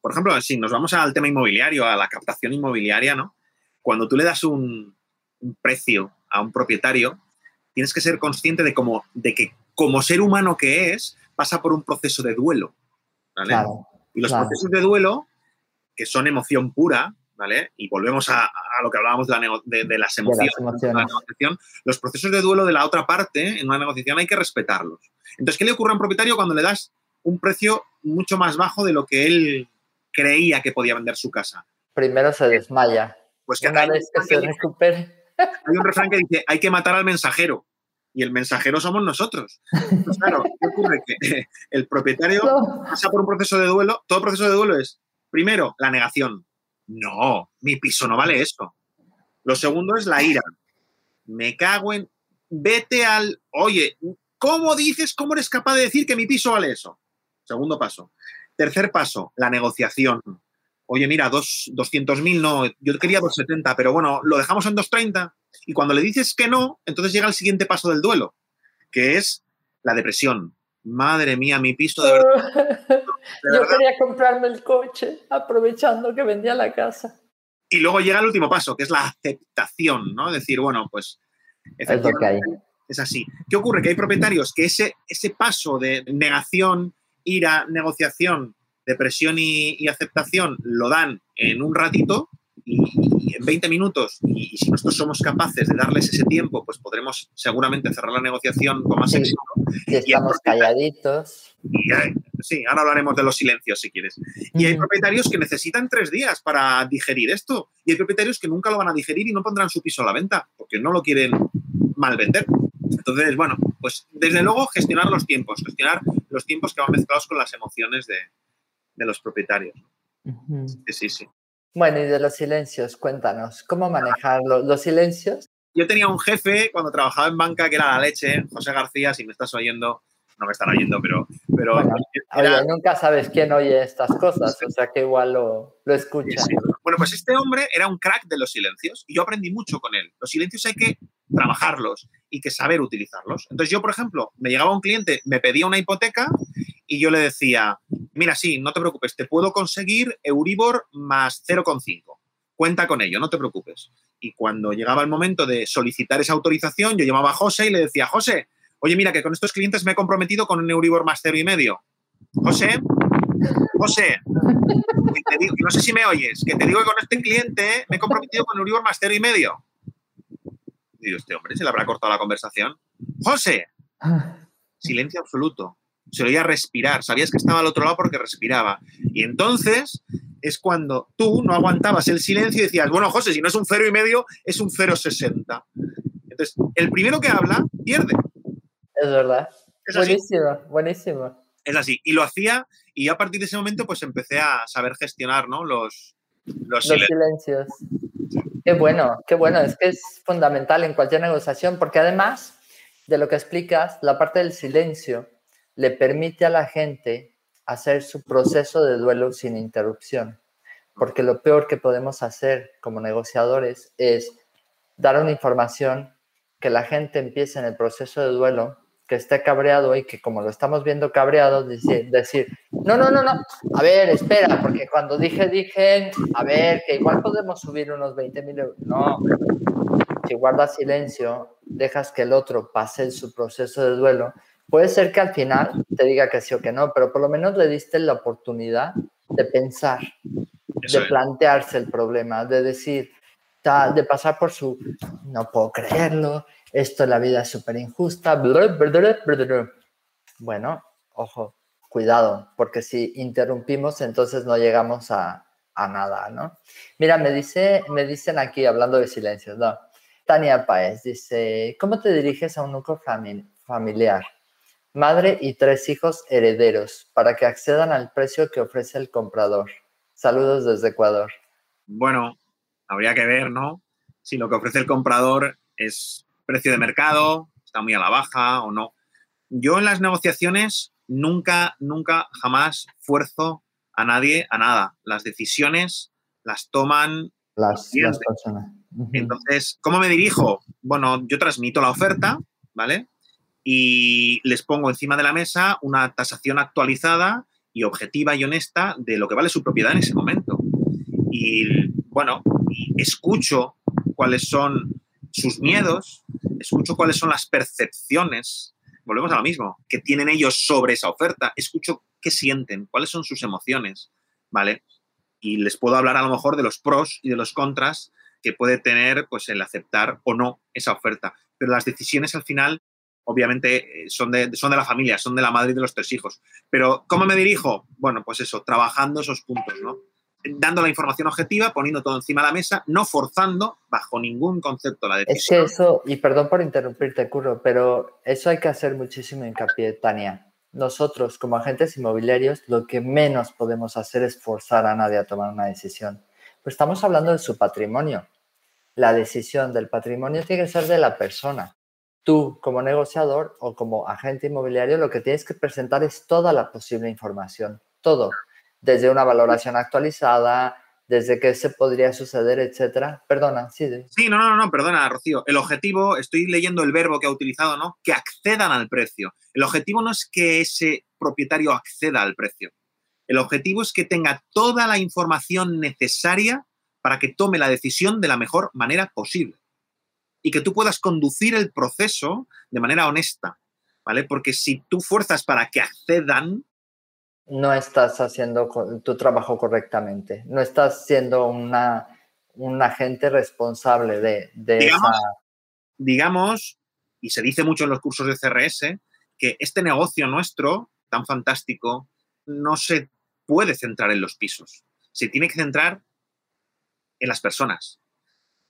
por ejemplo, si nos vamos al tema inmobiliario, a la captación inmobiliaria, ¿no? Cuando tú le das un, un precio a un propietario, tienes que ser consciente de, cómo, de que como ser humano que es, pasa por un proceso de duelo. ¿vale? y los procesos de duelo, que son emoción pura, ¿vale? Y volvemos a, lo que hablábamos de, las emociones, los procesos de duelo de la otra parte en una negociación hay que respetarlos. Entonces, ¿qué le ocurre a un propietario cuando le das un precio mucho más bajo de lo que él creía que podía vender su casa? Primero se desmaya. Pues que Una vez que se recupere. *laughs* Hay un refrán que dice, hay que matar al mensajero y el mensajero somos nosotros. Pues claro, ¿qué ocurre? Que el propietario pasa por un proceso de duelo. Todo proceso de duelo es, primero, la negación. No, mi piso no vale eso. Lo segundo es la ira. Me cago en. Vete al. Oye, ¿cómo dices, cómo eres capaz de decir que mi piso vale eso? Segundo paso. Tercer paso, la negociación. Oye, mira, 200.000 no, yo quería 270, pero bueno, lo dejamos en 230. Y cuando le dices que no, entonces llega el siguiente paso del duelo, que es la depresión. Madre mía, mi piso de verdad. *laughs* Yo quería comprarme el coche aprovechando que vendía la casa. Y luego llega el último paso, que es la aceptación, ¿no? Decir, bueno, pues es, lo que hay. es así. ¿Qué ocurre? Que hay propietarios que ese, ese paso de negación, ira, negociación, depresión y aceptación lo dan en un ratito y, en 20 minutos, y, si nosotros somos capaces de darles ese tiempo, pues podremos seguramente cerrar la negociación con más éxito. Si estamos calladitos. sí, ahora hablaremos de los silencios si quieres. Y hay propietarios que necesitan tres días para digerir esto, y hay propietarios que nunca lo van a digerir y no pondrán su piso a la venta, porque no lo quieren mal vender. Entonces, bueno, pues desde luego gestionar los tiempos, gestionar los tiempos que van mezclados con las emociones de, de los propietarios. Sí, sí, sí. Bueno, y de los silencios, cuéntanos, ¿cómo manejar los silencios? Yo tenía un jefe cuando trabajaba en banca que era la leche, José García, si me estás oyendo, no me están oyendo, pero... pero nunca sabes quién oye estas cosas, o sea que igual lo, lo escucha. Bueno, pues este hombre era un crack de los silencios y yo aprendí mucho con él. Los silencios hay que trabajarlos y que saber utilizarlos. Entonces yo, por ejemplo, me llegaba un cliente, me pedía una hipoteca y yo le decía, mira, sí, no te preocupes, te puedo conseguir Euribor más 0,5. Cuenta con ello, no te preocupes. Y cuando llegaba el momento de solicitar esa autorización, yo llamaba a José y le decía, José, oye, mira, que con estos clientes me he comprometido con un Euribor más cero y medio. José, José, no sé si me oyes, que te digo que con este cliente me he comprometido con un Euribor más cero y medio. Y digo, este hombre se le habrá cortado la conversación. José, silencio absoluto. Se lo oía respirar. Sabías que estaba al otro lado porque respiraba. Y entonces es cuando tú no aguantabas el silencio y decías, bueno, José, si no es un cero y medio, es un 0,60. Entonces, el primero que habla pierde. Es verdad. buenísimo, buenísimo. Es así. Y lo hacía y a partir de ese momento pues empecé a saber gestionar ¿no? los, los, silencios. Qué bueno, qué bueno. Es que es fundamental en cualquier negociación porque además de lo que explicas, la parte del silencio le permite a la gente hacer su proceso de duelo sin interrupción. Porque lo peor que podemos hacer como negociadores es dar una información que la gente empiece en el proceso de duelo que esté cabreado y que como lo estamos viendo cabreado, decir, decir, no, no, no, no, a ver, espera, porque cuando dije, dije, a ver, que igual podemos subir unos 20 mil euros. No, si guardas silencio, dejas que el otro pase su proceso de duelo, puede ser que al final te diga que sí o que no, pero por lo menos le diste la oportunidad de pensar, de plantearse el problema, de decir, de pasar por su, no puedo creerlo, esto la vida es súper injusta. Bueno, ojo, cuidado, porque si interrumpimos, entonces no llegamos a, nada, ¿no? Mira, me, dice, me dicen aquí, hablando de silencios, ¿no? Tania Paez dice, ¿cómo te diriges a un núcleo familiar? Madre y tres hijos herederos para que accedan al precio que ofrece el comprador. Saludos desde Ecuador. Bueno, habría que ver, ¿no? Si lo que ofrece el comprador es precio de mercado, está muy a la baja o no. Yo en las negociaciones nunca, nunca, jamás fuerzo a nadie a nada. Las decisiones las toman las, personas. Entonces, ¿cómo me dirijo? Bueno, yo transmito la oferta, ¿vale? Y les pongo encima de la mesa una tasación actualizada y objetiva y honesta de lo que vale su propiedad en ese momento. Y bueno, escucho cuáles son sus miedos, escucho cuáles son las percepciones, volvemos a lo mismo, que tienen ellos sobre esa oferta, escucho qué sienten, cuáles son sus emociones, ¿vale? Y les puedo hablar a lo mejor de los pros y de los contras que puede tener pues el aceptar o no esa oferta. Pero las decisiones al final, obviamente, eh, son de, son de la familia, son de la madre y de los tres hijos. Pero, ¿cómo me dirijo? Bueno, pues eso, trabajando esos puntos, ¿no? dando la información objetiva, poniendo todo encima de la mesa, no forzando bajo ningún concepto la decisión. Es que eso, y perdón por interrumpirte, Curro, pero eso hay que hacer muchísimo hincapié, Tania. Nosotros, como agentes inmobiliarios, lo que menos podemos hacer es forzar a nadie a tomar una decisión. Pues estamos hablando de su patrimonio. La decisión del patrimonio tiene que ser de la persona. Tú, como negociador o como agente inmobiliario, lo que tienes que presentar es toda la posible información, todo desde una valoración actualizada, desde qué se podría suceder, etcétera. Perdona, sí. Sí, no, no, no, perdona, Rocío. El objetivo, estoy leyendo el verbo que ha utilizado, ¿no? Que accedan al precio. El objetivo no es que ese propietario acceda al precio. El objetivo es que tenga toda la información necesaria para que tome la decisión de la mejor manera posible. Y que tú puedas conducir el proceso de manera honesta, ¿vale? Porque si tú fuerzas para que accedan, no estás haciendo tu trabajo correctamente, no estás siendo una, un agente responsable de, digamos, esa... Digamos, y se dice mucho en los cursos de CRS, que este negocio nuestro, tan fantástico, no se puede centrar en los pisos, se tiene que centrar en las personas.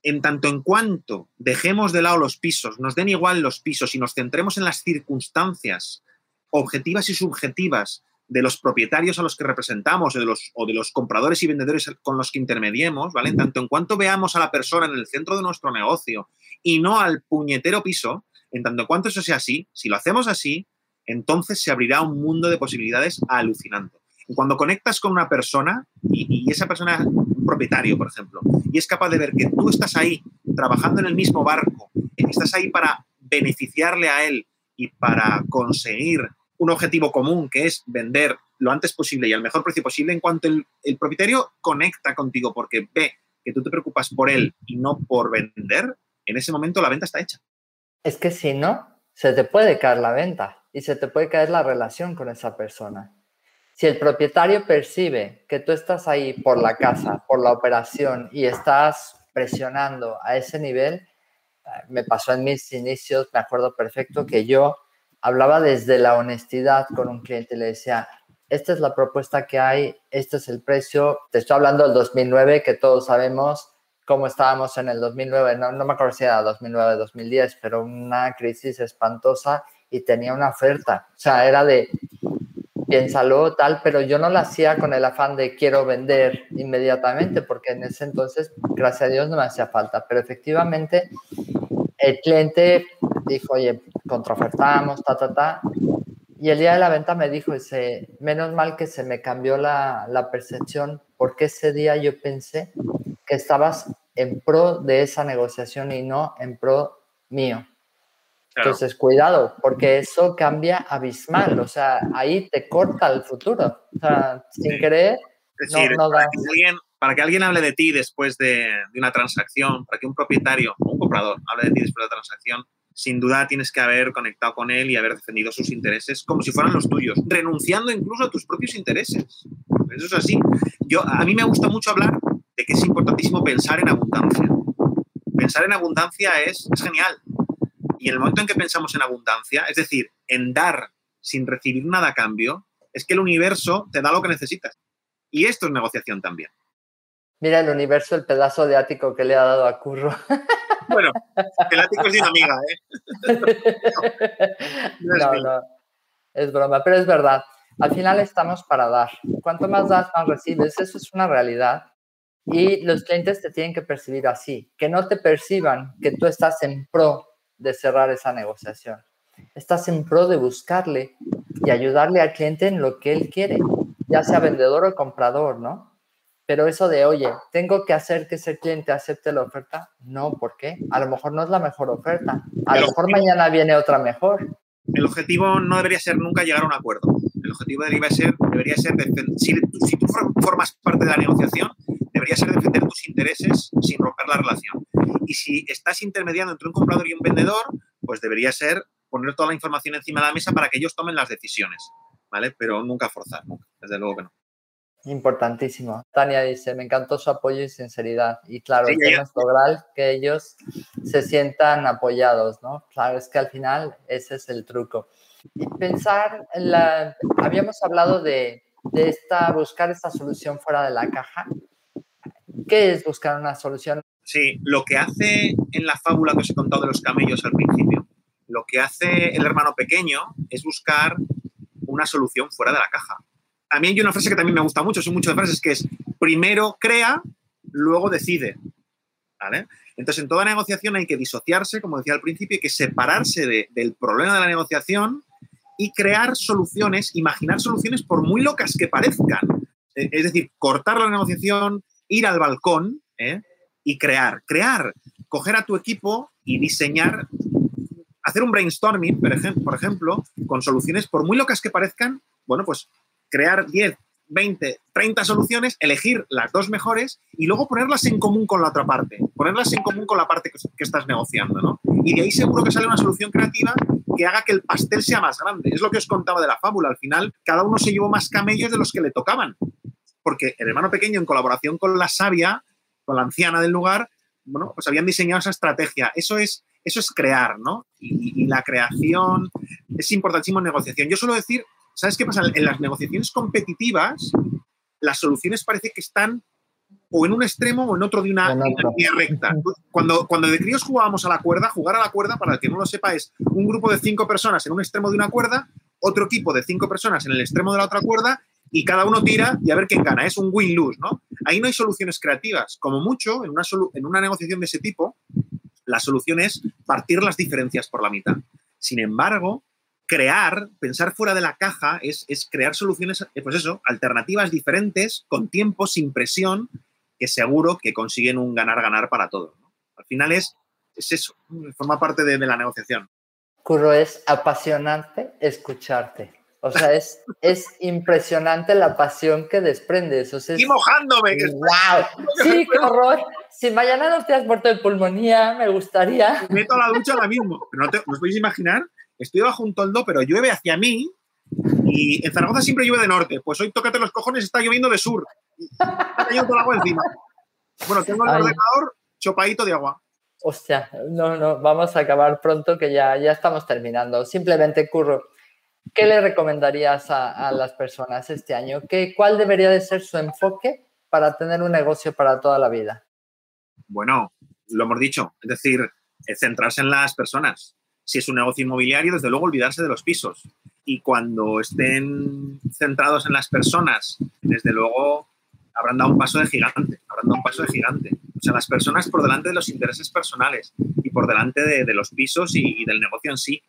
En tanto en cuanto dejemos de lado los pisos, nos den igual los pisos y nos centremos en las circunstancias objetivas y subjetivas de los propietarios a los que representamos o de los, compradores y vendedores con los que intermediemos, ¿vale? En tanto en cuanto veamos a la persona en el centro de nuestro negocio y no al puñetero piso, en tanto en cuanto eso sea así, si lo hacemos así, entonces se abrirá un mundo de posibilidades alucinante. Cuando conectas con una persona y, esa persona propietario, por ejemplo, y es capaz de ver que tú estás ahí trabajando en el mismo barco, estás ahí para beneficiarle a él y para conseguir un objetivo común que es vender lo antes posible y al mejor precio posible, en cuanto el, propietario conecta contigo porque ve que tú te preocupas por él y no por vender, en ese momento la venta está hecha. Es que si no, se te puede caer la venta y se te puede caer la relación con esa persona. Si el propietario percibe que tú estás ahí por la casa, por la operación y estás presionando a ese nivel, eh, me pasó en mis inicios, me acuerdo perfecto que yo hablaba desde la honestidad con un cliente, le decía, esta es la propuesta que hay, este es el precio, te estoy hablando del 2009, que todos sabemos cómo estábamos en el 2009, no, no me acuerdo si era 2009, 2010, pero una crisis espantosa y tenía una oferta, o sea, era de, piénsalo tal, pero yo no lo hacía con el afán de quiero vender inmediatamente, porque en ese entonces, gracias a Dios, no me hacía falta, pero efectivamente el cliente dijo, oye, contraofertamos, ta, ta, ta. Y el día de la venta me dijo, dice, menos mal que se me cambió la, la percepción, porque ese día yo pensé que estabas en pro de esa negociación y no en pro mío. Entonces, cuidado, porque eso cambia abismal, o sea, ahí te corta el futuro. O sea, sin querer, no, para, que alguien, para, que alguien, hable de ti después de, de, una transacción, para que un propietario o un comprador hable de ti después de la transacción, sin duda tienes que haber conectado con él y haber defendido sus intereses como si fueran los tuyos, renunciando incluso a tus propios intereses. Eso es así. Yo, a mí me gusta mucho hablar de que es importantísimo pensar en abundancia. Pensar en abundancia es, es genial, y en el momento en que pensamos en abundancia, es decir, en dar sin recibir nada a cambio, es que el universo te da lo que necesitas. Y esto es negociación también. Mira el universo, el pedazo de ático que le ha dado a Curro. Bueno, el ático es de amiga, ¿eh? *laughs* No, no, es broma, pero es verdad. Al final estamos para dar. Cuanto más das, más recibes. Eso es una realidad. Y los clientes te tienen que percibir así, que no te perciban que tú estás en pro de cerrar esa negociación. Estás en pro de buscarle y ayudarle al cliente en lo que él quiere, ya sea vendedor o comprador, ¿no? Pero eso de, oye, tengo que hacer que ese cliente acepte la oferta, no, ¿por qué? A lo mejor no es la mejor oferta. A lo mejor mañana viene otra mejor. El objetivo no debería ser nunca llegar a un acuerdo. El objetivo debería ser, debería ser si, si tú formas parte de la negociación, debería ser defender tus intereses sin romper la relación. Y si estás intermediando entre un comprador y un vendedor, pues debería ser poner toda la información encima de la mesa para que ellos tomen las decisiones, ¿vale? Pero nunca forzar, nunca, desde luego que no. Importantísimo. Tania dice, me encantó su apoyo y sinceridad. Y claro, sí, es lograr que ellos se sientan apoyados, ¿no? Claro, es que al final ese es el truco. Y pensar, en la, habíamos hablado de, de esta, buscar esta solución fuera de la caja. ¿Qué es buscar una solución? Sí, lo que hace en la fábula que os he contado de los camellos al principio, lo que hace el hermano pequeño es buscar una solución fuera de la caja. A mí hay una frase que también me gusta mucho, son muchas frases, que es primero crea, luego decide. ¿Vale? Entonces, en toda negociación hay que disociarse, como decía al principio, hay que separarse del problema de la negociación y crear soluciones, imaginar soluciones por muy locas que parezcan. E, es decir, cortar la negociación, ir al balcón ¿eh? y crear. Crear, coger a tu equipo y diseñar, hacer un brainstorming, por ejemplo, con soluciones, por muy locas que parezcan, bueno, pues crear 10, 20, 30 soluciones, elegir las dos mejores y luego ponerlas en común con la otra parte, ponerlas en común con la parte que, estás negociando, ¿no? Y de ahí seguro que sale una solución creativa que haga que el pastel sea más grande. Es lo que os contaba de la fábula. Al final, cada uno se llevó más camellos de los que le tocaban porque el hermano pequeño, en colaboración con la sabia, con la anciana del lugar, bueno, pues habían diseñado esa estrategia. Eso es, eso es crear, ¿no? Y, la creación es importantísimo en negociación. Yo suelo decir, ¿sabes qué pasa? En las negociaciones competitivas, las soluciones parece que están o en un extremo o en otro de una, línea recta. Cuando, cuando de críos jugábamos a la cuerda, jugar a la cuerda, para el que no lo sepa, es un grupo de cinco personas en un extremo de una cuerda otro equipo de cinco personas en el extremo de la otra cuerda y cada uno tira y a ver quién gana. Es un win-lose, ¿no? Ahí no hay soluciones creativas. Como mucho, en una, en una negociación de ese tipo, la solución es partir las diferencias por la mitad. Sin embargo, crear, pensar fuera de la caja, es, crear soluciones, eh, pues eso, alternativas diferentes, con tiempo, sin presión, que seguro que consiguen un ganar-ganar para todos. Al final es, es eso, forma parte de, la negociación. Curro, es apasionante escucharte. O sea, es, es impresionante la pasión que desprendes. O sea, mojándome! ¡Wow! Sí, *laughs* qué horror. Si mañana no te has muerto de pulmonía, me gustaría. Me meto a la ducha ahora mismo. no, te, ¿Os podéis imaginar? Estoy bajo un toldo, pero llueve hacia mí y en Zaragoza siempre llueve de norte. Pues hoy, tócate los cojones, está lloviendo de sur. Está cayendo todo el agua encima. Bueno, tengo el ordenador chopadito de agua. Hostia, no, no, vamos a acabar pronto que ya, ya estamos terminando. Simplemente, Curro, ¿qué le recomendarías a, las personas este año? ¿Qué, ¿Cuál debería de ser su enfoque para tener un negocio para toda la vida? Bueno, lo hemos dicho, es decir, centrarse en las personas. Si es un negocio inmobiliario, desde luego olvidarse de los pisos. Y cuando estén centrados en las personas, desde luego habrán dado un paso de gigante, habrán dado un paso de gigante. O sea, las personas por delante de los intereses personales y por delante de, los pisos y, del negocio en sí.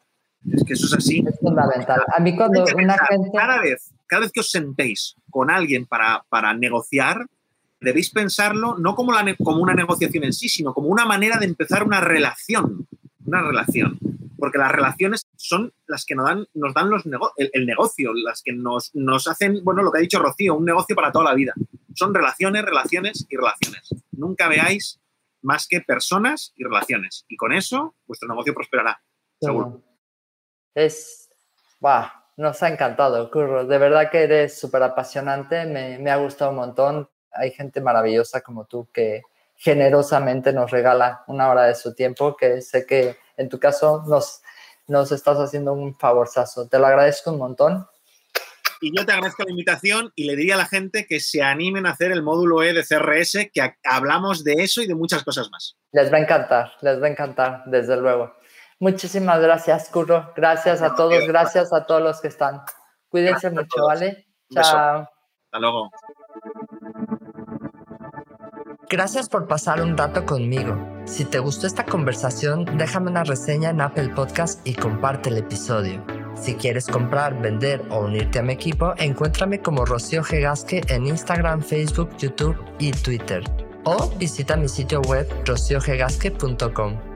Es que eso es así. Es fundamental. A mí cuando una gente... Cada vez, cada vez que os sentéis con alguien para, para negociar, debéis pensarlo no como, la, como una negociación en sí, sino como una manera de empezar una relación. Una relación. Porque las relaciones son las que nos dan, nos dan los el, negocio, las que nos, nos hacen, bueno, lo que ha dicho Rocío, un negocio para toda la vida. Son relaciones, relaciones y relaciones. Nunca veáis más que personas y relaciones. Y con eso, vuestro negocio prosperará. Seguro. Es. ¡Wow! Nos ha encantado, Curro. De verdad que eres súper apasionante. Me, me ha gustado un montón. Hay gente maravillosa como tú que generosamente nos regala una hora de su tiempo, que sé que en tu caso nos, nos estás haciendo un favorzazo. Te lo agradezco un montón. Y yo te agradezco la invitación y le diría a la gente que se animen a hacer el módulo E de CRS, que hablamos de eso y de muchas cosas más. Les va a encantar, les va a encantar, desde luego. Muchísimas gracias, Curro. Gracias a todos, gracias a todos los que están. Cuídense mucho, ¿vale? Chao. Hasta luego. Gracias por pasar un rato conmigo. Si te gustó esta conversación, déjame una reseña en Apple Podcast y comparte el episodio. Si quieres comprar, vender o unirte a mi equipo, encuéntrame como Rocío Gegasque en Instagram, Facebook, YouTube y Twitter. O visita mi sitio web rociogegasque.com.